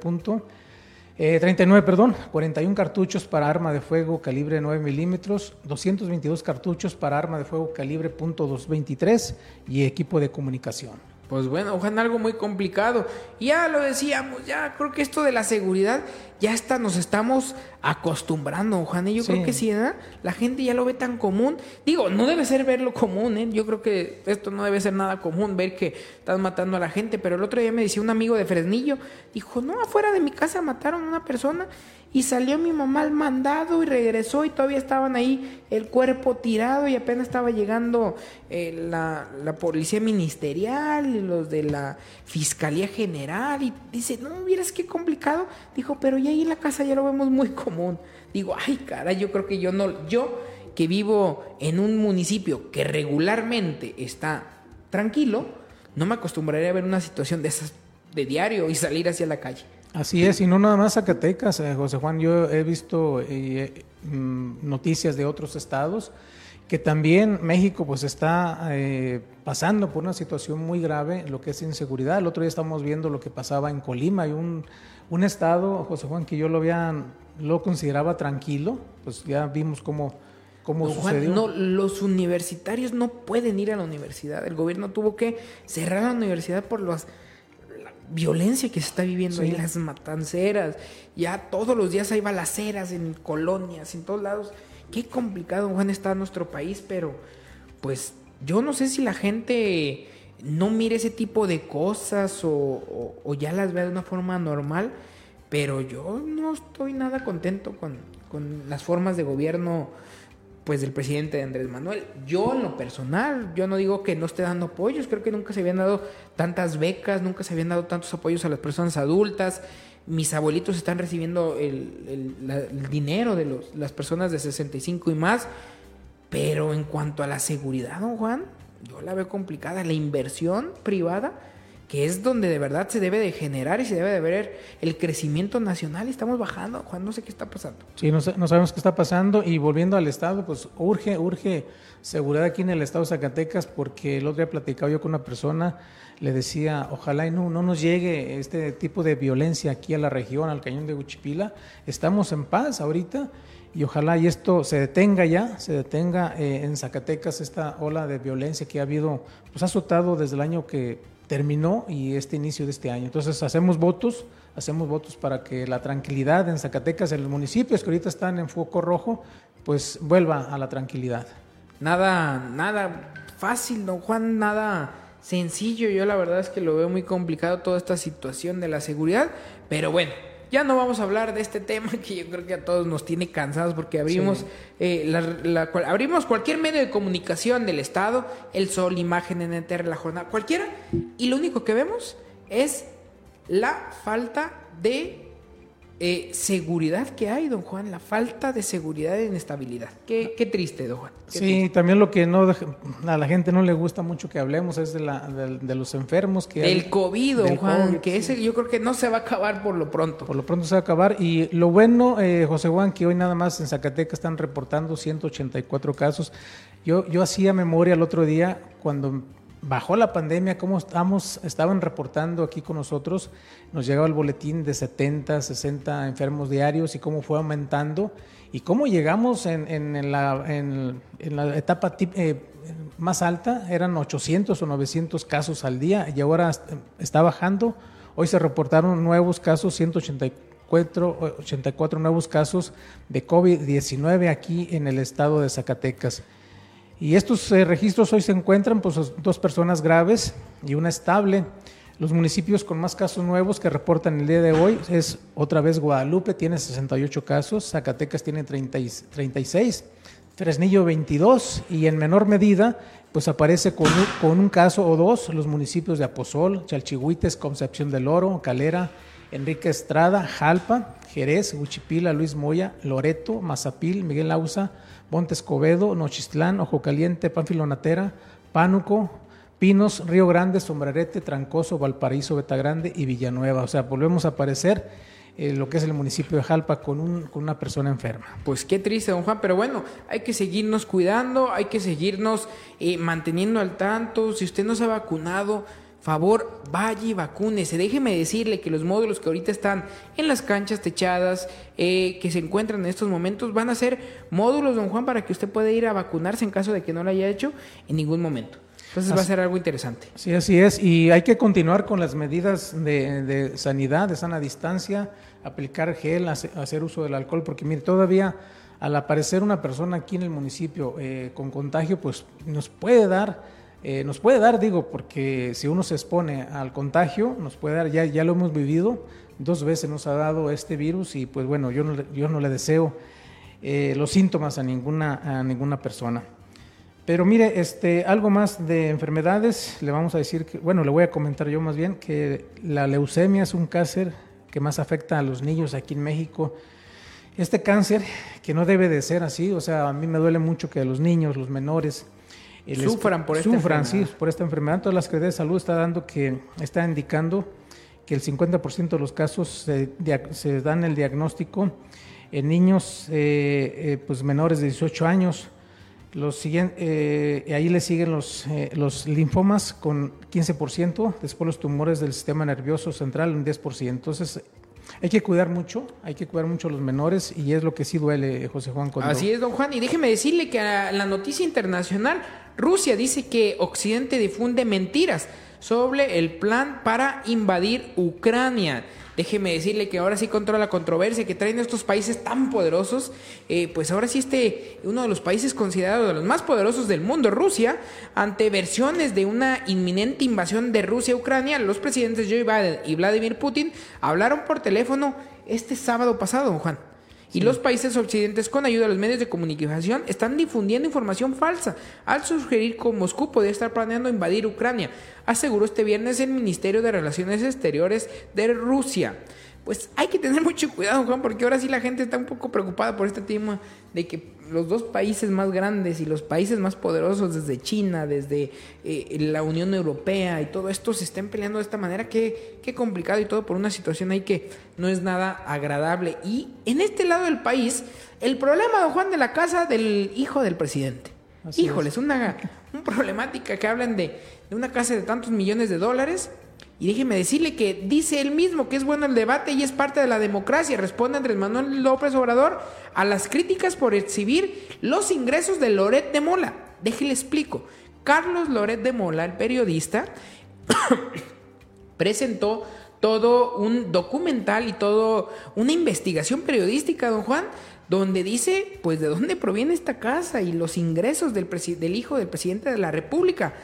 39, perdón, 41 cartuchos para arma de fuego calibre 9 milímetros, 222 cartuchos para arma de fuego calibre .223 y equipo de comunicación. Pues bueno, ojalá algo muy complicado. Ya lo decíamos, ya creo que esto de la seguridad ya está, nos estamos acostumbrando, Juan. Y yo creo que sí, ¿eh? la gente ya lo ve tan común. Digo, no debe ser verlo común, ¿eh? Yo creo que esto no debe ser nada común, ver que están matando a la gente. Pero el otro día me decía un amigo de Fresnillo, dijo, no, afuera de mi casa mataron a una persona y salió mi mamá al mandado y regresó y todavía estaban ahí el cuerpo tirado y apenas estaba llegando eh, la, la, policía ministerial y los de la fiscalía general y dice, no, vieras qué complicado. Dijo, pero ya ahí en la casa ya lo vemos muy común. Digo, ay, cara, yo creo que yo no, yo que vivo en un municipio que regularmente está tranquilo, no me acostumbraría a ver una situación de esas de diario y salir hacia la calle. Así es, y no nada más Zacatecas, eh, José Juan, yo he visto eh, mm, noticias de otros estados que también México pues está eh, pasando por una situación muy grave, lo que es inseguridad. El otro día estamos viendo lo que pasaba en Colima, hay un, un estado, José Juan, que yo lo había, lo consideraba tranquilo, pues ya vimos cómo, cómo sucedió. no, los universitarios no pueden ir a la universidad. El gobierno tuvo que cerrar la universidad por los violencia que se está viviendo ahí, las matanceras, ya todos los días hay balaceras en colonias, en todos lados. Qué complicado, Juan, está nuestro país, pero pues yo no sé si la gente no mire ese tipo de cosas o, ya las vea de una forma normal, pero yo no estoy nada contento con, con las formas de gobierno pues del presidente Andrés Manuel. Yo en lo personal, yo no digo que no esté dando apoyos, creo que nunca se habían dado tantas becas, nunca se habían dado tantos apoyos a las personas adultas. Mis abuelitos están recibiendo el, dinero de los, las personas de 65 y más, pero en cuanto a la seguridad, don Juan, yo la veo complicada. La inversión privada que es donde de verdad se debe de generar y se debe de ver el crecimiento nacional y estamos bajando. Juan, no sé qué está pasando. Sí, no, no, sabemos qué está pasando y volviendo al Estado, pues urge, urge seguridad aquí en el Estado de Zacatecas porque el otro día platicaba yo con una persona, le decía, ojalá y no, no nos llegue este tipo de violencia aquí a la región, al cañón de Huchipila. Estamos en paz ahorita y ojalá y esto se detenga ya, se detenga eh, en Zacatecas esta ola de violencia que ha habido, pues ha azotado desde el año que terminó y este inicio de este año. Entonces hacemos votos, hacemos votos para que la tranquilidad en Zacatecas, en los municipios que ahorita están en foco rojo, pues vuelva a la tranquilidad. Nada, nada fácil, don Juan, nada sencillo. Yo la verdad es que lo veo muy complicado toda esta situación de la seguridad, pero bueno, ya no vamos a hablar de este tema que yo creo que a todos nos tiene cansados porque abrimos, eh, la, abrimos cualquier medio de comunicación del Estado, El Sol, Imagen, NTR, La Jornada, cualquiera, y lo único que vemos es la falta de eh, seguridad que hay, don Juan, la falta de seguridad y inestabilidad. Qué, qué triste, don Juan. Sí, también lo que no a la gente no le gusta mucho que hablemos es de, la, de, los enfermos. Que del COVID, don Juan, que ese yo creo que no se va a acabar por lo pronto. Por lo pronto se va a acabar. Y lo bueno, eh, José Juan, que hoy nada más en Zacatecas están reportando 184 casos. Yo, yo hacía memoria el otro día cuando bajó la pandemia, cómo estamos, estaban reportando aquí con nosotros, nos llegaba el boletín de 70, 60 enfermos diarios y cómo fue aumentando y cómo llegamos en, la, etapa eh, más alta, eran 800 o 900 casos al día y ahora está bajando. Hoy se reportaron nuevos casos, 184 84, 84 nuevos casos de COVID-19 aquí en el estado de Zacatecas. Y estos eh, registros hoy se encuentran pues dos personas graves y una estable. Los municipios con más casos nuevos que reportan el día de hoy es otra vez Guadalupe, tiene 68 casos, Zacatecas tiene 30, 36, Fresnillo 22 y en menor medida pues aparece con un, caso o dos los municipios de Aposol, Chalchihuites, Concepción del Oro, Calera, Enrique Estrada, Jalpa, Jerez, Huchipila, Luis Moya, Loreto, Mazapil, Miguel Lausa, Monte Escobedo, Nochistlán, Ojo Caliente, Pánfilo Natera, Pánuco, Pinos, Río Grande, Sombrerete, Trancoso, Valparaíso, Betagrande y Villanueva. O sea, volvemos a aparecer eh, lo que es el municipio de Jalpa con, un, con una persona enferma. Pues qué triste, don Juan, pero bueno, hay que seguirnos cuidando, hay que seguirnos eh, manteniendo al tanto. Si usted no se ha vacunado, favor, vaya y vacúnese. Déjeme decirle que los módulos que ahorita están en las canchas techadas, eh, que se encuentran en estos momentos, van a ser módulos, don Juan, para que usted pueda ir a vacunarse en caso de que no lo haya hecho en ningún momento. Entonces va a ser algo interesante. Sí, así es. Y hay que continuar con las medidas de, sanidad, de sana distancia, aplicar gel, hacer uso del alcohol, porque mire, todavía al aparecer una persona aquí en el municipio eh, con contagio, pues nos puede dar eh, nos puede dar, digo, porque si uno se expone al contagio, nos puede dar, ya, ya lo hemos vivido, dos veces nos ha dado este virus y pues bueno, yo no, yo no le deseo eh, los síntomas a ninguna, a ninguna persona. Pero mire, este, algo más de enfermedades, le vamos a decir bueno, le voy a comentar yo más bien que la leucemia es un cáncer que más afecta a los niños aquí en México. Este cáncer, que no debe de ser así, o sea, a mí me duele mucho que los niños, los menores, sufran por esta sufran, sí, por esta enfermedad. Todas las Secretaría de Salud está dando que está indicando que el 50% de los casos se, dan el diagnóstico en niños eh, eh, pues menores de 18 años. Los eh, ahí le siguen los, los linfomas con 15%, después los tumores del sistema nervioso central un 10%. Entonces, hay que cuidar mucho, hay que cuidar mucho a los menores y es lo que sí duele, José Juan. Así es, don Juan. Y déjeme decirle que a la noticia internacional, Rusia dice que Occidente difunde mentiras sobre el plan para invadir Ucrania. Déjeme decirle que ahora sí contra la controversia que traen estos países tan poderosos, eh, pues ahora sí este, uno de los países considerados de los más poderosos del mundo, Rusia, ante versiones de una inminente invasión de Rusia a Ucrania, los presidentes Joe Biden y Vladimir Putin hablaron por teléfono este sábado pasado, Juan. Y los países occidentales, con ayuda de los medios de comunicación, están difundiendo información falsa al sugerir que Moscú podría estar planeando invadir Ucrania, aseguró este viernes el Ministerio de Relaciones Exteriores de Rusia pues hay que tener mucho cuidado, Juan, porque ahora sí la gente está un poco preocupada por este tema de que los dos países más grandes y los países más poderosos, desde China, desde eh, la Unión Europea y todo esto, se estén peleando de esta manera. Qué, qué complicado y todo por una situación ahí que no es nada agradable. Y en este lado del país, el problema, don Juan, de la casa del hijo del presidente. Híjole, es una, una problemática que hablan de, de una casa de tantos millones de dólares y déjeme decirle que dice él mismo que es bueno el debate y es parte de la democracia. Responde Andrés Manuel López Obrador a las críticas por exhibir los ingresos de Loret de Mola. Déjele explico. Carlos Loret de Mola, el periodista, presentó todo un documental y todo una investigación periodística, don Juan, donde dice, pues, de dónde proviene esta casa y los ingresos del, del hijo del presidente de la República.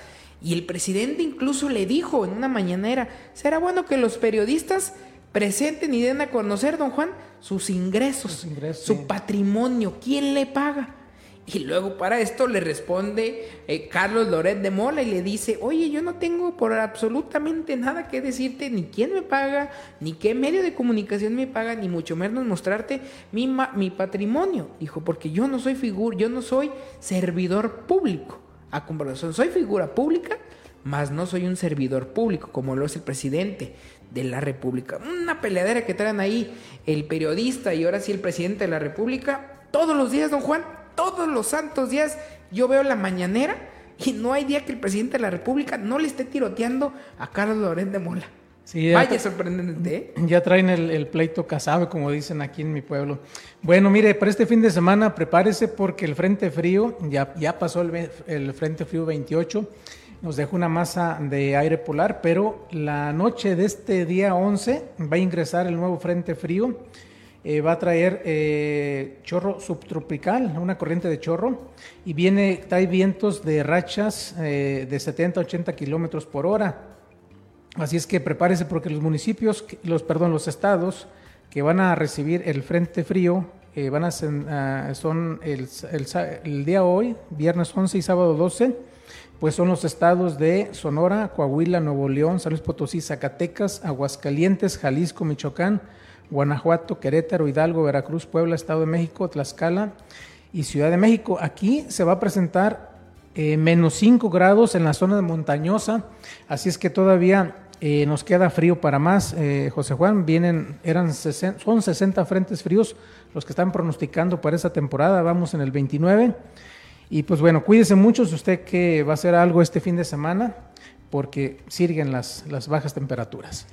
Y el presidente incluso le dijo en una mañanera, será bueno que los periodistas presenten y den a conocer, don Juan, sus ingresos, su patrimonio, quién le paga. Y luego para esto le responde eh, Carlos Loret de Mola y le dice, oye, yo no tengo por absolutamente nada que decirte, ni quién me paga, ni qué medio de comunicación me paga, ni mucho menos mostrarte mi, mi patrimonio. Dijo, porque yo no soy figura, yo no soy servidor público a comparación. Soy figura pública, mas no soy un servidor público, como lo es el presidente de la República. Una peleadera que traen ahí el periodista y ahora sí el presidente de la República. Todos los días, don Juan, todos los santos días, yo veo la mañanera y no hay día que el presidente de la República no le esté tiroteando a Carlos Loret de Mola. Vaya sorprendente. ¿eh? Ya traen el, pleito casado, como dicen aquí en mi pueblo. Bueno, mire, para este fin de semana prepárese porque el Frente Frío, ya, ya pasó el, Frente Frío 28, nos deja una masa de aire polar, pero la noche de este día 11 va a ingresar el nuevo frente frío, eh, va a traer eh, chorro subtropical, una corriente de chorro, y viene, trae vientos de rachas eh, de 70 80 kilómetros por hora. Así es que prepárese porque los municipios, los, perdón, los estados que van a recibir el frente frío van a son el, día hoy, viernes 11 y sábado 12 pues son los estados de Sonora, Coahuila, Nuevo León, San Luis Potosí, Zacatecas, Aguascalientes, Jalisco, Michoacán, Guanajuato, Querétaro, Hidalgo, Veracruz, Puebla, Estado de México, Tlaxcala y Ciudad de México. Aquí se va a presentar eh, menos 5 grados en la zona montañosa, así es que todavía eh, nos queda frío para más. Eh, José Juan, vienen, eran son 60 frentes fríos los que están pronosticando para esa temporada, vamos en el 29. Y pues bueno, cuídese mucho si usted que va a hacer algo este fin de semana, porque siguen las, las bajas temperaturas.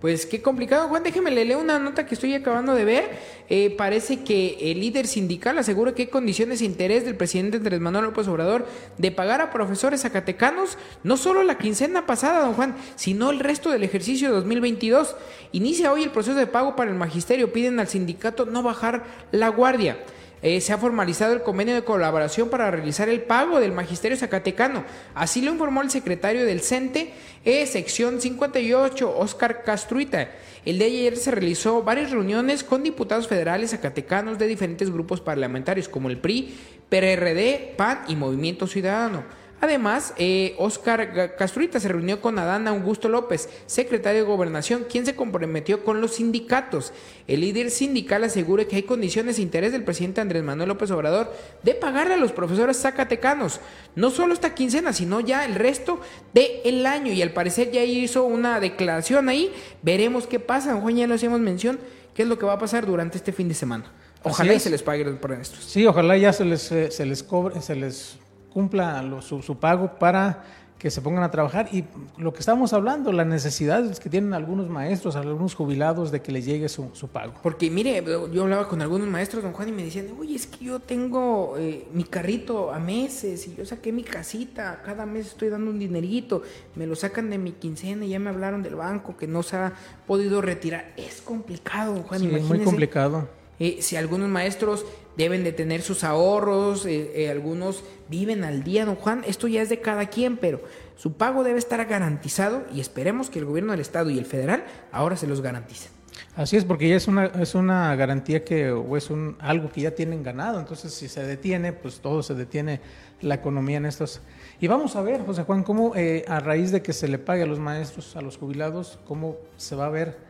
Pues qué complicado, Juan. Déjeme leer una nota que estoy acabando de ver. Eh, parece que el líder sindical asegura que hay condiciones de interés del presidente Andrés Manuel López Obrador de pagar a profesores zacatecanos no solo la quincena pasada, don Juan, sino el resto del ejercicio 2022. Inicia hoy el proceso de pago para el magisterio. Piden al sindicato no bajar la guardia. Eh, se ha formalizado el convenio de colaboración para realizar el pago del magisterio zacatecano. Así lo informó el secretario del CENTE, e, sección 58, Oscar Castruita. El de ayer se realizó varias reuniones con diputados federales zacatecanos de diferentes grupos parlamentarios como el PRI, PRD, PAN y Movimiento Ciudadano. Además, eh, Oscar Castruita se reunió con Adán Augusto López, secretario de Gobernación, quien se comprometió con los sindicatos. El líder sindical asegura que hay condiciones de interés del presidente Andrés Manuel López Obrador de pagarle a los profesores zacatecanos, no solo esta quincena, sino ya el resto del año. Y al parecer ya hizo una declaración ahí. Veremos qué pasa. Juan, ya lo hacemos mención. ¿Qué es lo que va a pasar durante este fin de semana? Ojalá y se les pague por estos. Sí, ojalá ya se les, eh, se les cobre, se les cumpla su, pago para que se pongan a trabajar y lo que estamos hablando, las necesidades que tienen algunos maestros, algunos jubilados de que les llegue su, pago. Porque mire, yo hablaba con algunos maestros, don Juan, y me decían, oye, es que yo tengo eh, mi carrito a meses y yo saqué mi casita, cada mes estoy dando un dinerito, me lo sacan de mi quincena y ya me hablaron del banco que no se ha podido retirar. Es complicado, don Juan, sí, muy complicado. Eh, si algunos maestros deben de tener sus ahorros, eh, eh, algunos viven al día, don Juan, esto ya es de cada quien, pero su pago debe estar garantizado y esperemos que el gobierno del estado y el federal ahora se los garanticen. Así es, porque ya es una, es una garantía que, o es un, algo que ya tienen ganado, entonces si se detiene, pues todo se detiene la economía en estos. Y vamos a ver, José Juan, cómo a raíz de que se le pague a los maestros, a los jubilados, cómo se va a ver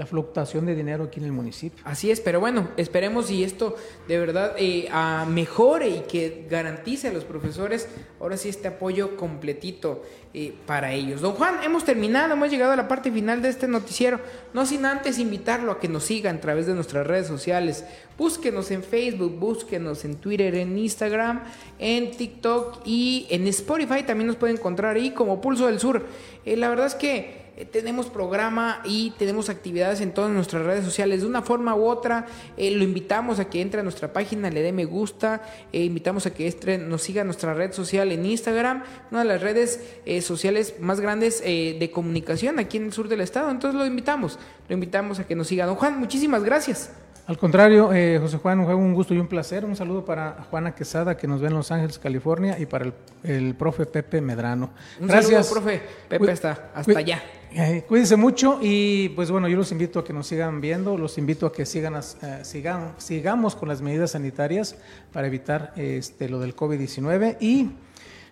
la fluctuación de dinero aquí en el municipio. Así es, pero bueno, esperemos y esto de verdad eh, mejore y que garantice a los profesores ahora sí este apoyo completito eh, para ellos. Don Juan, hemos terminado, hemos llegado a la parte final de este noticiero, no sin antes invitarlo a que nos siga a través de nuestras redes sociales. Búsquenos en Facebook, búsquenos en Twitter, en Instagram, en TikTok y en Spotify también nos puede encontrar ahí como Pulso del Sur. Eh, la verdad es que tenemos programa y tenemos actividades en todas nuestras redes sociales. De una forma u otra, eh, lo invitamos a que entre a nuestra página, le dé me gusta, eh, invitamos a que entre, nos siga nuestra red social en Instagram, una de las redes sociales más grandes de comunicación aquí en el sur del estado. Entonces lo invitamos, lo invitamos a que nos siga. Don Juan, muchísimas gracias. Al contrario, José Juan, un gusto y un placer. Un saludo para Juana Quesada, que nos ve en Los Ángeles, California, y para el, profe Pepe Medrano. Un Gracias. saludo, profe. Pepe está hasta allá. Eh, cuídense mucho y pues bueno, yo los invito a que nos sigan viendo, los invito a que sigan, eh, sigan sigamos con las medidas sanitarias para evitar este, lo del COVID-19 y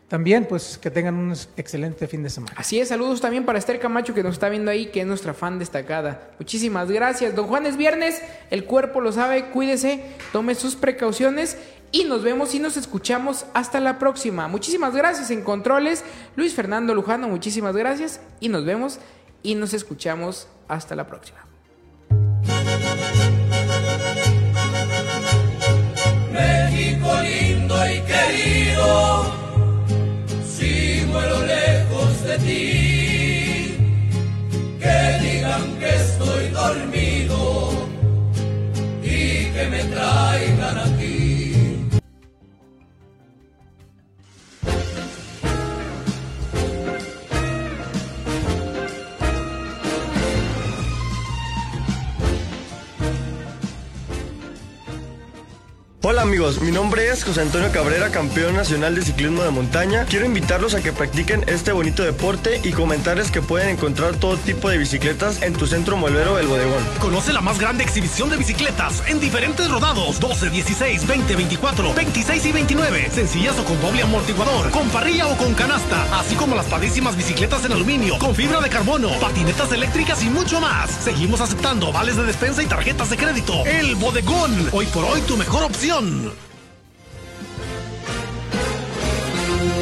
también pues que tengan un excelente fin de semana. Así es, saludos también para Esther Camacho que nos está viendo ahí, que es nuestra fan destacada. Muchísimas gracias. Don Juan es viernes, el cuerpo lo sabe, cuídese, tome sus precauciones y nos vemos y nos escuchamos hasta la próxima. Muchísimas gracias en controles. Luis Fernando Lujano, muchísimas gracias y nos vemos y nos escuchamos hasta la próxima. México lindo y querido, si muero lejos de ti, que digan que estoy dormido y que me traigan Hola amigos, mi nombre es José Antonio Cabrera, campeón nacional de ciclismo de montaña. Quiero invitarlos a que practiquen este bonito deporte y comentarles que pueden encontrar todo tipo de bicicletas en tu centro molvero El Bodegón. Conoce la más grande exhibición de bicicletas en diferentes rodados 12, 16, 20, 24, 26 y 29. Sencillas o con doble amortiguador, con parrilla o con canasta, así como las padrísimas bicicletas en aluminio, con fibra de carbono, patinetas eléctricas y mucho más. Seguimos aceptando vales de despensa y tarjetas de crédito. El Bodegón, hoy por hoy tu mejor opción. acción.